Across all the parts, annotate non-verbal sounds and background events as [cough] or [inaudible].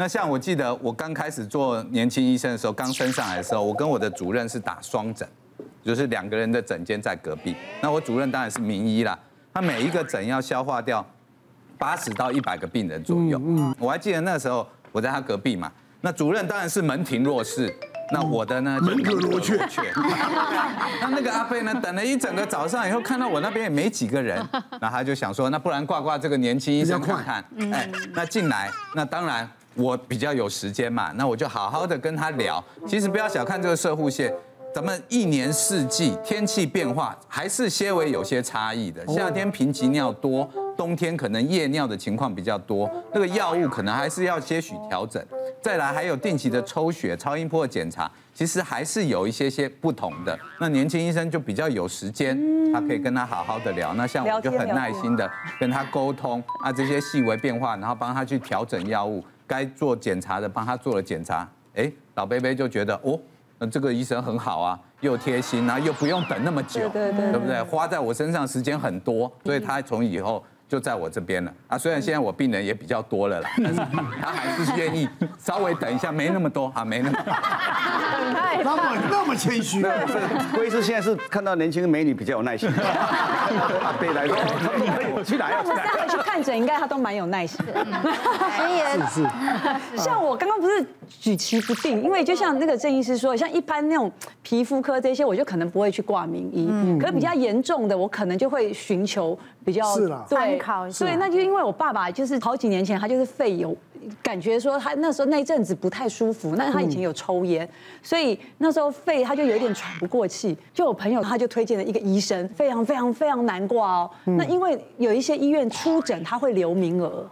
那像我记得我刚开始做年轻医生的时候，刚升上来的时候，我跟我的主任是打双诊，就是两个人的诊间在隔壁。那我主任当然是名医啦，他每一个诊要消化掉八十到一百个病人左右。嗯，我还记得那时候我在他隔壁嘛，那主任当然是门庭若市。那我的呢？门可罗雀。[laughs] 那那个阿飞呢，等了一整个早上以后，看到我那边也没几个人，那他就想说，那不然挂挂这个年轻医生看看。哎，那进来，那当然我比较有时间嘛，那我就好好的跟他聊。其实不要小看这个射护线，咱们一年四季天气变化还是些微有些差异的。夏天贫瘠尿多，冬天可能夜尿的情况比较多，那个药物可能还是要些许调整。再来还有定期的抽血、超音波的检查，其实还是有一些些不同的。那年轻医生就比较有时间，他可以跟他好好的聊。那像我就很耐心的跟他沟通啊，这些细微变化，然后帮他去调整药物，该做检查的帮他做了检查。哎，老伯伯就觉得哦，那这个医生很好啊，又贴心，然后又不用等那么久，对对对，对不对？花在我身上时间很多，所以他从以后。就在我这边了啊！虽然现在我病人也比较多了啦，但是他还是愿意稍微等一下，没那么多啊，没那么多。那么那么谦虚。郭医师现在是看到年轻的美女比较有耐心。[laughs] 阿伯来说，去哪要去哪？下回去看诊，应该他都蛮有耐心的。[laughs] 像我刚刚不是举棋不定，因为就像那个郑医师说，像一般那种皮肤科这些，我就可能不会去挂名医。嗯。可是比较严重的，我可能就会寻求比较是了对。所以那就因为我爸爸就是好几年前他就是肺有感觉说他那时候那一阵子不太舒服，那他以前有抽烟，所以那时候肺他就有点喘不过气。就我朋友他就推荐了一个医生，非常非常非常难挂哦。那因为有一些医院出诊他会留名额，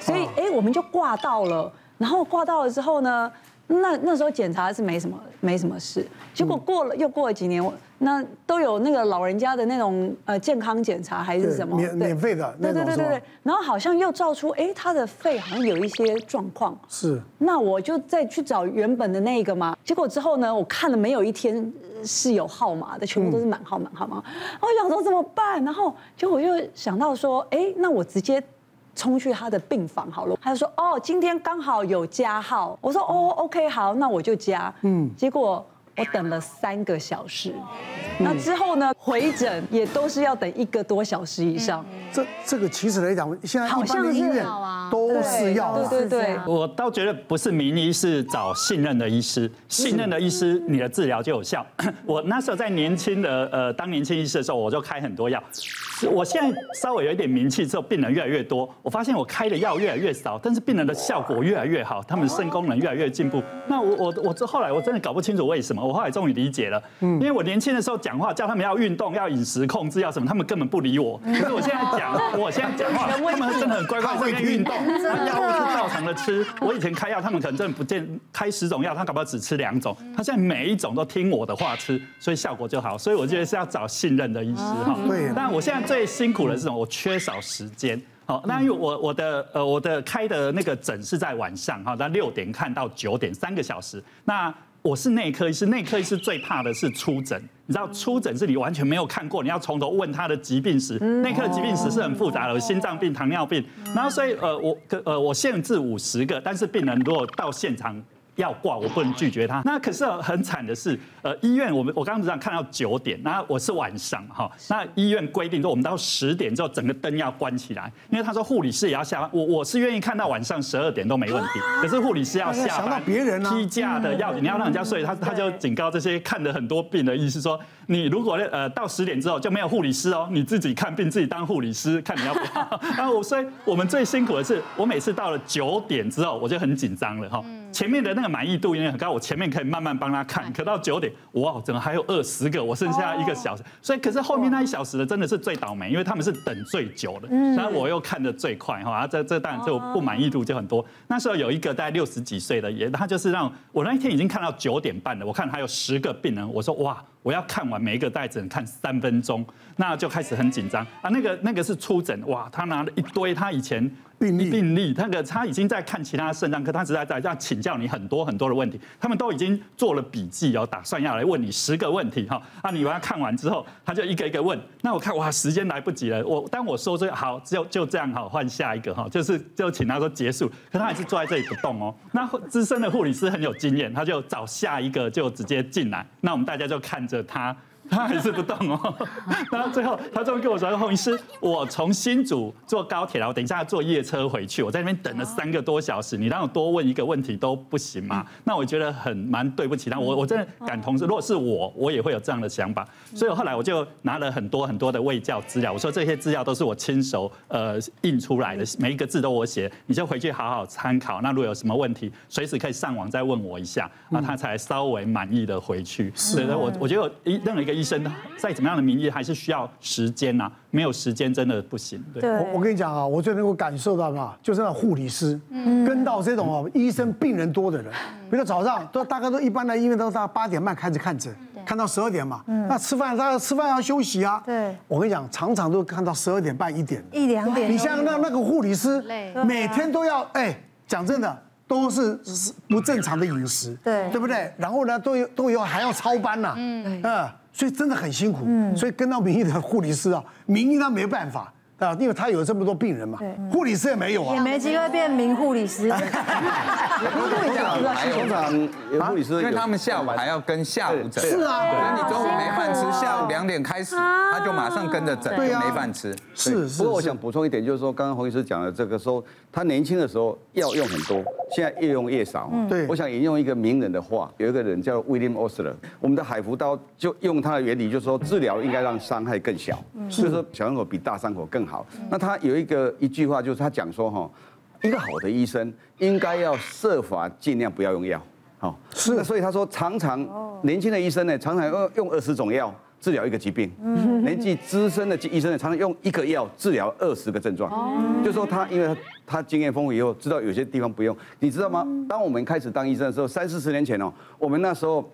所以哎我们就挂到了。然后挂到了之后呢，那那时候检查是没什么没什么事，结果过了又过了几年。那都有那个老人家的那种呃健康检查还是什么免免费的？对对对对对。然后好像又照出哎他的肺好像有一些状况。是。那我就再去找原本的那个嘛。结果之后呢，我看了没有一天是有号码的，全部都是满号满号码。我想说怎么办？然后就我就想到说，哎，那我直接冲去他的病房好了。他就说哦，今天刚好有加号。我说哦，OK 好，那我就加。嗯。结果。我等了三个小时，那之后呢？回诊也都是要等一个多小时以上。这这个其实来讲，现在一般的医院都是要，对对对。我倒觉得不是名医，是找信任的医师，信任的医师，你的治疗就有效。[laughs] 我那时候在年轻的呃当年轻医师的时候，我就开很多药。我现在稍微有一点名气之后，病人越来越多，我发现我开的药越来越少，但是病人的效果越来越好，他们肾功能越来越进步。那我我我这后来我真的搞不清楚为什么。我后来终于理解了，因为我年轻的时候讲话叫他们要运动、要饮食控制、要什么，他们根本不理我。可是我现在讲，我现在讲话，他们真的很乖乖会运动，药物是照常的吃。我以前开药，他们可能真的不见开十种药，他搞不好只吃两种。他现在每一种都听我的话吃，所以效果就好。所以我觉得是要找信任的医师哈。对。但我现在最辛苦的是什么？我缺少时间。好，那因为我我的呃我的开的那个诊是在晚上哈，那六点看到九点，三个小时。那我是内科医师，内科医师最怕的是出诊。你知道出诊是你完全没有看过，你要从头问他的疾病史。内科的疾病史是很复杂的，有心脏病、糖尿病。然后所以呃我呃我限制五十个，但是病人如果到现场。要挂，我不能拒绝他。那可是很惨的是，呃，医院我们我刚刚只看到九点，那我是晚上哈。那医院规定说，我们到十点之后，整个灯要关起来，因为他说护理师也要下班。我我是愿意看到晚上十二点都没问题，可是护理师要下班。别人批假的要你要让人家睡，他他就警告这些看了很多病的医师说，你如果呃到十点之后就没有护理师哦，你自己看病自己当护理师，看你要不要。然 [laughs] 后我所以我们最辛苦的是，我每次到了九点之后，我就很紧张了哈。前面的那个满意度因为很高，我前面可以慢慢帮他看。可到九点，哇，怎么还有二十个？我剩下一个小时，所以可是后面那一小时的真的是最倒霉，因为他们是等最久的，然后我又看的最快哈，这这当然就不满意度就很多。那时候有一个大概六十几岁的也，他就是让我那一天已经看到九点半了，我看还有十个病人，我说哇，我要看完每一个带诊看三分钟，那就开始很紧张啊。那个那个是初诊，哇，他拿了一堆他以前病例病例，那个他已经在看其他肾脏科，他只在在在请教你很多很多的问题，他们都已经做了笔记哦，打算要来问你十个问题哈。啊，你把它看完之后，他就一个一个问。那我看哇，时间来不及了，我当我说这好，就就这样哈，换下一个哈，就是就请他说结束，可他还是坐在这里不动哦。那资深的护理师很有经验，他就找下一个就直接进来，那我们大家就看的他。他还是不动哦，[laughs] 然后最后他终于跟我说：“洪医师，我从新竹坐高铁，然后等一下坐夜车回去，我在那边等了三个多小时，你让我多问一个问题都不行吗？那我觉得很蛮对不起他，我我真的感同身，如果是我，我也会有这样的想法。所以后来我就拿了很多很多的卫教资料，我说这些资料都是我亲手呃印出来的，每一个字都我写，你就回去好好参考。那如果有什么问题，随时可以上网再问我一下，那他才稍微满意的回去。是的，我我觉得一任何一个医。医生再怎么样的名义，还是需要时间呐。没有时间真的不行。对，我我跟你讲啊，我最能够感受到嘛，就是那护理师跟到这种哦，医生病人多的人，比如说早上都大概都一般的医院都到八点半开始看诊，看到十二点嘛。那吃饭大家吃饭要休息啊。对。我跟你讲，常常都看到十二点半一点。一两点。你像那那个护理师，每天都要哎，讲真的都是不正常的饮食，对对不对？然后呢，都有都有还要超班呐。嗯。嗯。所以真的很辛苦，所以跟到民意的护理师啊，民意他没办法啊，因为他有这么多病人嘛，护理师也没有啊，也没机会变名护理师。[laughs] 通常护理师，因为他们下午还要跟下午诊，是啊，那你中午没饭吃，下午两点开始，他就马上跟着诊，就没饭吃。是是。不过我想补充一点，就是说刚刚洪医师讲的这个说，他年轻的时候药用很多。现在越用越少。对，我想引用一个名人的话，有一个人叫 William Osler，我们的海服刀就用它的原理，就是说治疗应该让伤害更小，所以说小伤口比大伤口更好。那他有一个一句话，就是他讲说哈，一个好的医生应该要设法尽量不要用药。好，是的，所以他说常常年轻的医生呢，常常用用二十种药。治疗一个疾病，年纪资深的医生呢，常常用一个药治疗二十个症状。就说他，因为他他经验丰富以后，知道有些地方不用。你知道吗？当我们开始当医生的时候，三四十年前哦，我们那时候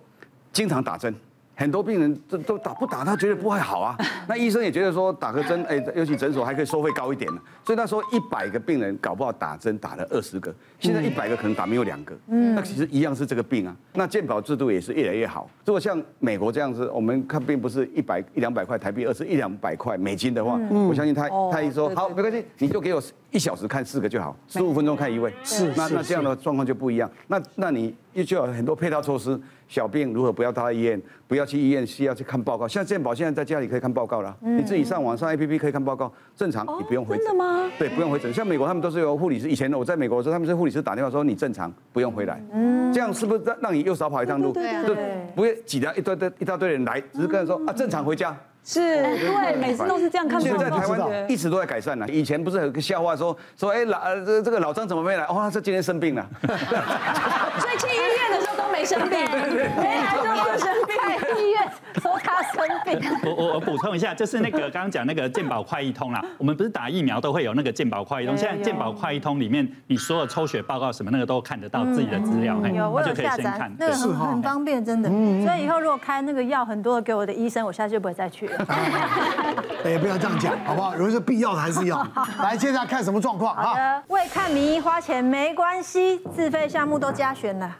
经常打针。很多病人都都打不打，他觉得不会好啊。[laughs] 那医生也觉得说打个针，哎，尤其诊所还可以收费高一点呢。所以那时候一百个病人搞不好打针打了二十个，现在一百个可能打没有两个。嗯，那其实一样是这个病啊。那健保制度也是越来越好。如果像美国这样子，我们看病不是一百一两百块台币，而是一两百块美金的话，我相信他他一说好没关系，你就给我一小时看四个就好，十五分钟看一位。是，那那这样的状况就不一样。那那你又就有很多配套措施。小病如何不要到医院，不要去医院，需要去看报告。像健保现在在家里可以看报告了，你自己上网上 APP 可以看报告，正常你不用回诊。真的吗？对，不用回诊。像美国他们都是由护理师，以前我在美国的时候，他们是护理师打电话说你正常，不用回来。嗯，这样是不是让让你又少跑一趟路？对对对，不会挤了一堆堆一大堆人来，只是跟人说啊正常回家。是对，每次都是这样看。现在台湾一直都在改善呢。以前不是有个笑话说说哎老这这个老张怎么没来？哦，他今天生病了。[laughs] [laughs] 所以去医院的没生病，没来就不生病。[laughs] 医院说他生病。我我我补充一下，就是那个刚刚讲那个健保快易通啦，我们不是打疫苗都会有那个健保快易通。现在健保快易通里面，你所有抽血报告什么那个都看得到自己的资料，有我有下载，那个很很方便，真的。所以以后如果开那个药很多的给我的医生，我下次就不会再去了。[laughs] 哎，不要这样讲，好不好？如果是必要的还是要。[laughs] 来，接下来看什么状况啊？为看名医花钱没关系，自费项目都加选了。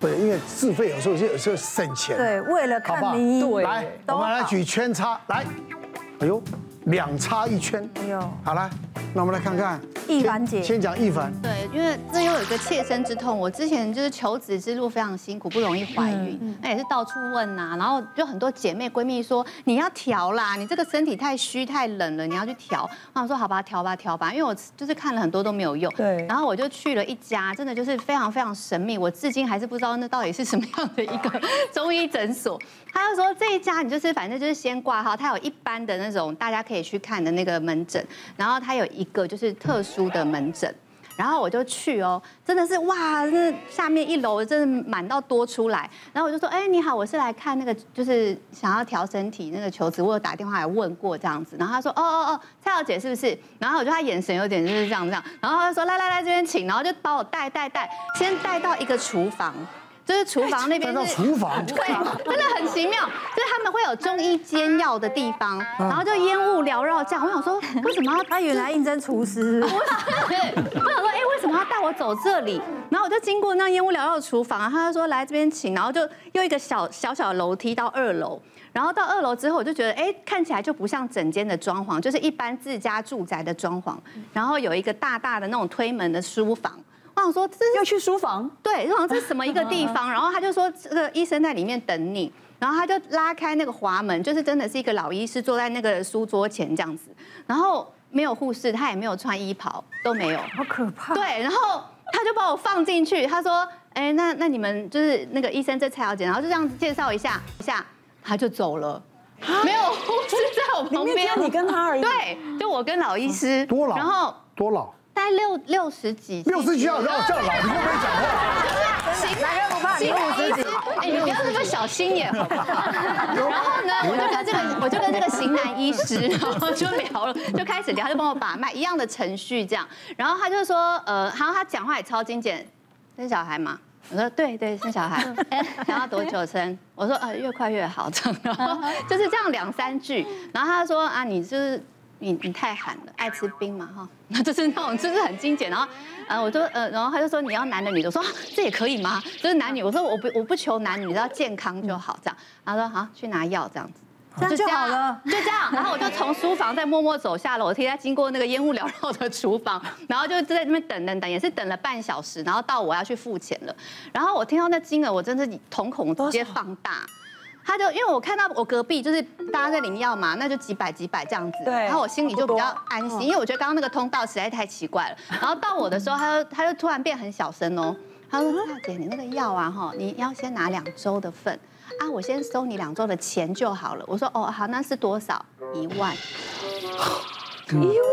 对，因为自费有时候有时候省钱。对，为了看名医，来，我们来举圈叉，来，哎呦。两插一圈，哎呦，好了，那我们来看看。易凡姐，先讲易凡。对，因为这又有一个切身之痛，我之前就是求子之路非常辛苦，不容易怀孕，那也是到处问呐，然后就很多姐妹闺蜜说你要调啦，你这个身体太虚太冷了，你要去调。我说好吧，调吧调吧，因为我就是看了很多都没有用，对，然后我就去了一家，真的就是非常非常神秘，我至今还是不知道那到底是什么样的一个 [laughs] 中医诊所。他就说这一家你就是反正就是先挂号，他有一般的那种大家可以去看的那个门诊，然后他有一个就是特殊的门诊，然后我就去哦，真的是哇，那下面一楼真的满到多出来，然后我就说，哎，你好，我是来看那个就是想要调身体那个求子，我有打电话来问过这样子，然后他说，哦哦哦，蔡小姐是不是？然后我觉得他眼神有点就是这样这样，然后他就说来来来这边请，然后就把我带带带，先带到一个厨房。就是厨房那边是厨房，对，真的很奇妙，会有中医煎药的地方，然后就烟雾缭绕这样。我想说，[laughs] 为什么要他原来应征厨师？[laughs] 我想说，哎，为什么要带我走这里？然后我就经过那烟雾缭绕的厨房，他就说来这边请，然后就用一个小小小的楼梯到二楼，然后到二楼之后，我就觉得，哎，看起来就不像整间的装潢，就是一般自家住宅的装潢，然后有一个大大的那种推门的书房。我想说，这是要去书房？对，我想这是什么一个地方？然后他就说，这个医生在里面等你。然后他就拉开那个滑门，就是真的是一个老医师坐在那个书桌前这样子。然后没有护士，他也没有穿衣袍，都没有，好可怕。对，然后他就把我放进去，他说：“哎，那那你们就是那个医生，这蔡小姐。”然后就这样子介绍一下，一下他就走了，没有护士在我旁边，你跟他而已。对，就我跟老医师。多老？然后多老？大概六六十几，六十几要让我叫老，你会不会讲话？行，男人不怕你五十几，哎，你不要那么小心眼，好不好？然后呢，我就跟这个，我就跟这个型男医师，然后就聊了，就开始聊，他就帮我把脉，一样的程序这样。然后他就说，呃，然后他讲话也超精简，生小孩嘛？我说对对，生小孩，想要多久生？我说呃，越快越好，这样，然后就是这样两三句。然后他说啊，你就是。你你太寒了，爱吃冰嘛哈，那 [laughs] 就是那种就是很精简，然后，呃，我就呃，然后他就说你要男的女的，我说这也可以吗？就是男女，我说我不我不求男女，只要健康就好这样。他说好，去拿药这样子，这样就好了，就这样。然后我就从书房再默默走下楼梯，再经过那个烟雾缭绕的厨房，然后就在那边等等等，也是等了半小时，然后到我要去付钱了。然后我听到那金额，我真的瞳孔直接放大。他就因为我看到我隔壁就是大家在领药嘛，那就几百几百这样子，对，然后我心里就比较安心，因为我觉得刚刚那个通道实在太奇怪了。然后到我的时候，他就他就突然变很小声哦，他说：“大姐，你那个药啊，哈，你要先拿两周的份啊，我先收你两周的钱就好了。”我说：“哦，好，那是多少？一万。[laughs] ”一万，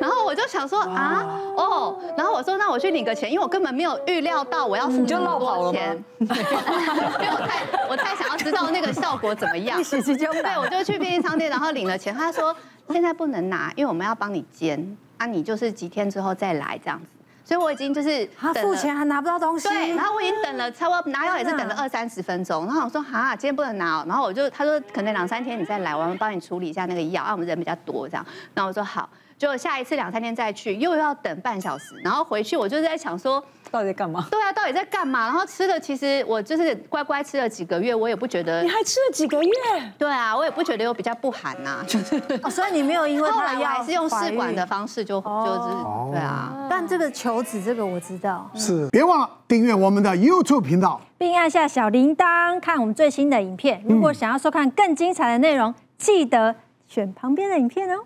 然后我就想说啊，哦，然后我说那我去领个钱，因为我根本没有预料到我要付这么多钱，[laughs] 因为我太我太想要知道那个效果怎么样，[laughs] 一时间对，我就去便利商店，然后领了钱，他说现在不能拿，因为我们要帮你煎，啊，你就是几天之后再来这样子。所以我已经就是他付钱还拿不到东西，对，然后我已经等了差不多拿药也是等了二三十分钟，然后我说哈，今天不能拿，然后我就他说可能两三天你再来，我们帮你处理一下那个药，啊，我们人比较多这样，然后我说好。就下一次两三天再去，又要等半小时，然后回去我就在想说，到底在干嘛？对啊，到底在干嘛？然后吃的其实我就是乖乖吃了几个月，我也不觉得。你还吃了几个月？对啊，我也不觉得有比较不寒呐，就是。所以你没有因为他还是用试管的方式就就是对啊。但这个求子这个我知道。是，别忘了订阅我们的 YouTube 频道，并按下小铃铛看我们最新的影片。如果想要收看更精彩的内容，记得选旁边的影片哦。